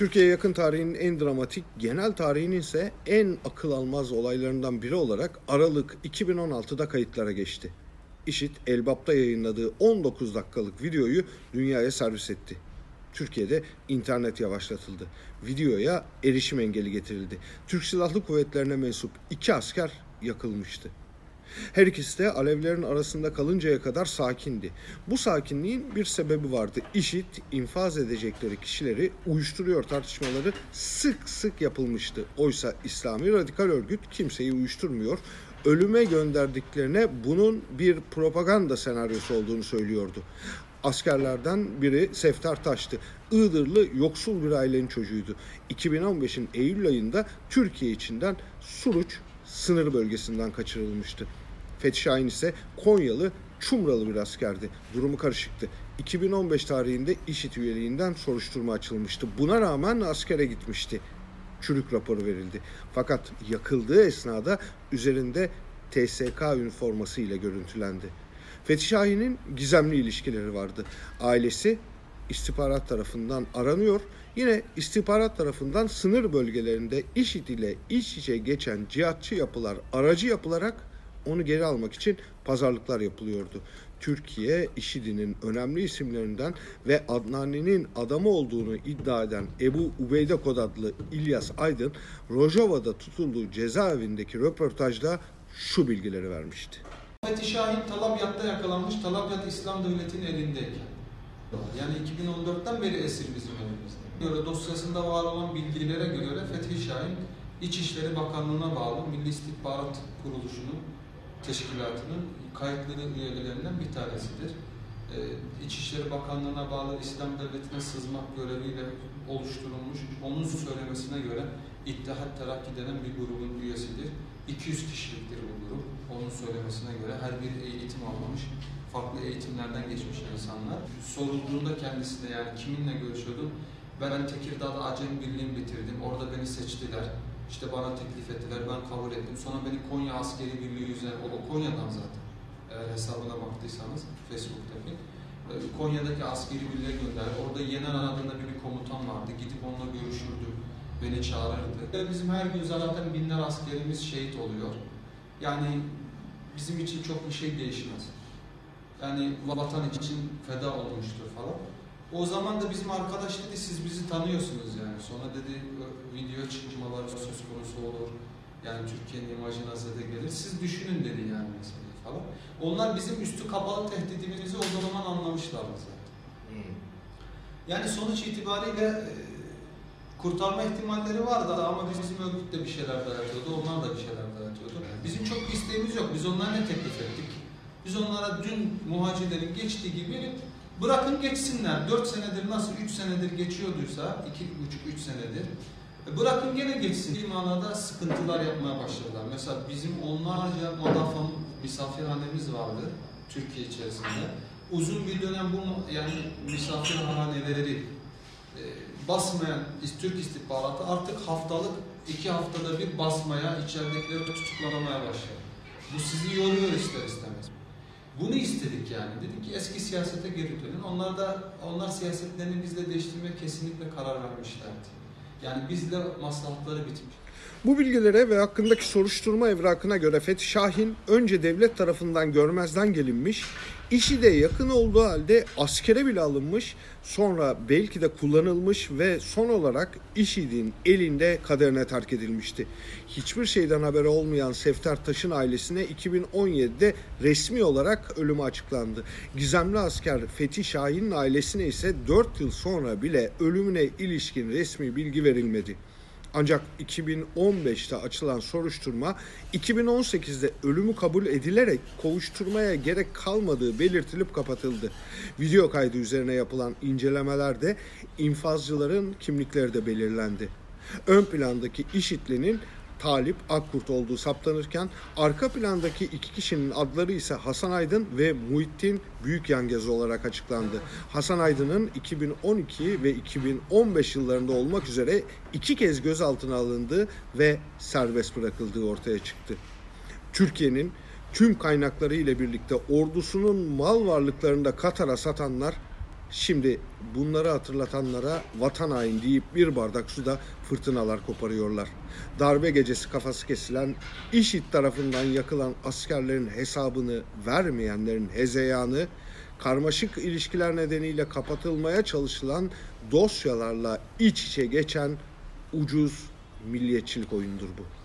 Türkiye yakın tarihinin en dramatik, genel tarihinin ise en akıl almaz olaylarından biri olarak Aralık 2016'da kayıtlara geçti. IŞİD, Elbap'ta yayınladığı 19 dakikalık videoyu dünyaya servis etti. Türkiye'de internet yavaşlatıldı. Videoya erişim engeli getirildi. Türk Silahlı Kuvvetlerine mensup iki asker yakılmıştı. Her ikisi de alevlerin arasında kalıncaya kadar sakindi. Bu sakinliğin bir sebebi vardı. IŞİD infaz edecekleri kişileri uyuşturuyor tartışmaları sık sık yapılmıştı. Oysa İslami radikal örgüt kimseyi uyuşturmuyor. Ölüme gönderdiklerine bunun bir propaganda senaryosu olduğunu söylüyordu. Askerlerden biri Sefter Taş'tı. Iğdırlı yoksul bir ailenin çocuğuydu. 2015'in Eylül ayında Türkiye içinden Suruç sınır bölgesinden kaçırılmıştı. Fethi Şahin ise Konyalı Çumralı bir askerdi. Durumu karışıktı. 2015 tarihinde IŞİD üyeliğinden soruşturma açılmıştı. Buna rağmen askere gitmişti. Çürük raporu verildi. Fakat yakıldığı esnada üzerinde TSK üniforması ile görüntülendi. Fethi Şahin'in gizemli ilişkileri vardı. Ailesi istihbarat tarafından aranıyor. Yine istihbarat tarafından sınır bölgelerinde IŞİD ile iç içe geçen cihatçı yapılar aracı yapılarak onu geri almak için pazarlıklar yapılıyordu. Türkiye IŞİD'in önemli isimlerinden ve Adnani'nin adamı olduğunu iddia eden Ebu Ubeyde Kod adlı İlyas Aydın, Rojava'da tutulduğu cezaevindeki röportajda şu bilgileri vermişti. Fethi Şahin Talabyat'ta yakalanmış, Talabyat İslam Devleti'nin elindeyken. Yani 2014'ten beri esir bizim elimizde. Göre dosyasında var olan bilgilere göre Fethi Şahin İçişleri Bakanlığı'na bağlı Milli İstihbarat Kuruluşu'nun teşkilatının kayıtlı üyelerinden bir tanesidir. Ee, İçişleri Bakanlığı'na bağlı İslam Devleti'ne sızmak göreviyle oluşturulmuş, onun söylemesine göre İttihat Terakki denen bir grubun üyesidir. 200 kişiliktir bu grup. Onun söylemesine göre her bir eğitim almamış, farklı eğitimlerden geçmiş insanlar. Sorulduğunda kendisine yani kiminle görüşüyordun? Ben Tekirdağ'da Acem Birliği'ni bitirdim, orada beni seçtiler. İşte bana teklif ettiler, ben kabul ettim. Sonra beni Konya Askeri Birliği üzerine, o da Konya'dan zaten. Eğer hesabına baktıysanız Facebook'taki. Ee, Konya'daki askeri birliğe gönderdi. Orada Yener adında bir komutan vardı. Gidip onunla görüşürdü. Beni çağırırdı. Bizim her gün zaten binler askerimiz şehit oluyor. Yani bizim için çok bir şey değişmez. Yani vatan için feda olmuştur falan. O zaman da bizim arkadaş dedi siz bizi tanıyorsunuz yani. Sonra dedi video çıkmaları söz konusu olur. Yani Türkiye'nin imajına zede gelir. Siz düşünün dedi yani mesela falan. Onlar bizim üstü kapalı tehdidimizi o zaman anlamışlardı zaten. Yani sonuç itibariyle e, kurtarma ihtimalleri vardı ama bizim örgüt de bir şeyler dayatıyordu, onlar da bir şeyler dayatıyordu. Bizim çok bir isteğimiz yok. Biz onlara ne teklif ettik? Biz onlara dün muhacirlerin geçtiği gibi bırakın geçsinler. 4 senedir nasıl 3 senedir geçiyorduysa, 2,5-3 senedir e, bırakın gene geçsin. Bir manada sıkıntılar yapmaya başladılar. Mesela bizim onlarca madafam misafirhanemiz vardı Türkiye içerisinde. Uzun bir dönem bu yani misafirhaneleri e, basmayan Türk istihbaratı artık haftalık iki haftada bir basmaya, içeridekileri tutuklamaya başladı. Bu sizi yoruyor ister istemez. Bunu istedik yani. Dedik ki eski siyasete geri dönün. Onlar da onlar siyasetlerini bizle değiştirmeye kesinlikle karar vermişlerdi. Yani bizle maslahatları bitmiş. Bu bilgilere ve hakkındaki soruşturma evrakına göre Fethi Şahin önce devlet tarafından görmezden gelinmiş, işi de yakın olduğu halde askere bile alınmış, sonra belki de kullanılmış ve son olarak IŞİD'in elinde kaderine terk edilmişti. Hiçbir şeyden haberi olmayan Sefter Taş'ın ailesine 2017'de resmi olarak ölümü açıklandı. Gizemli asker Fethi Şahin'in ailesine ise 4 yıl sonra bile ölümüne ilişkin resmi bilgi verilmedi. Ancak 2015'te açılan soruşturma 2018'de ölümü kabul edilerek kovuşturmaya gerek kalmadığı belirtilip kapatıldı. Video kaydı üzerine yapılan incelemelerde infazcıların kimlikleri de belirlendi. Ön plandaki IŞİD'linin Talip Akkurt olduğu saptanırken arka plandaki iki kişinin adları ise Hasan Aydın ve Muhittin Büyük Yangez olarak açıklandı. Hasan Aydın'ın 2012 ve 2015 yıllarında olmak üzere iki kez gözaltına alındığı ve serbest bırakıldığı ortaya çıktı. Türkiye'nin tüm kaynakları ile birlikte ordusunun mal varlıklarını da Katar'a satanlar Şimdi bunları hatırlatanlara vatan hain deyip bir bardak suda fırtınalar koparıyorlar. Darbe gecesi kafası kesilen, IŞİD tarafından yakılan askerlerin hesabını vermeyenlerin hezeyanı, karmaşık ilişkiler nedeniyle kapatılmaya çalışılan dosyalarla iç içe geçen ucuz milliyetçilik oyundur bu.